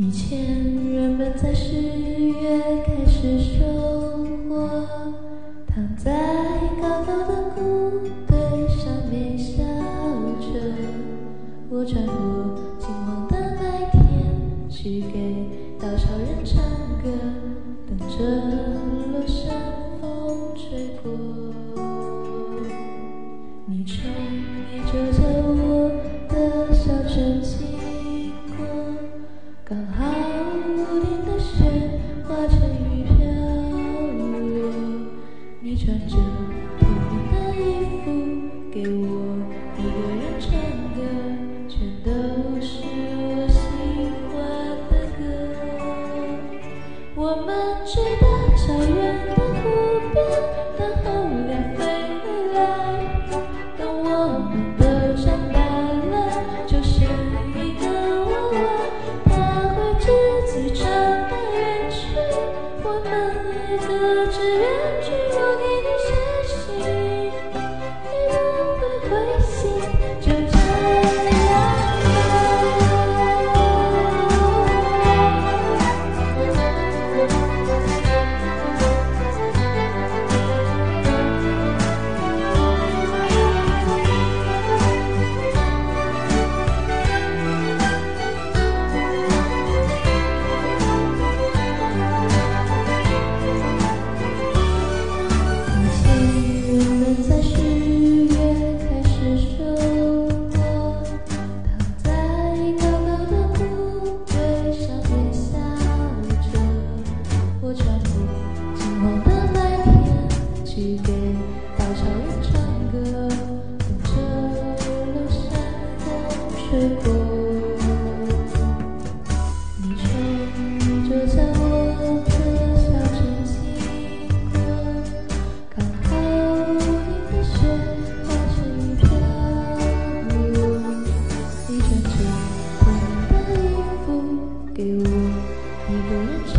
以前人们在十月开始收获，躺在高高的谷堆上面笑着。我穿过金黄的麦田，去给稻草人唱歌，等着。我们追的超越。是给稻草人唱歌，等着落山的水果。你吹着在我的小清新歌，刚好屋顶的雪化成一片雾。你穿着你的衣服给我一个人唱。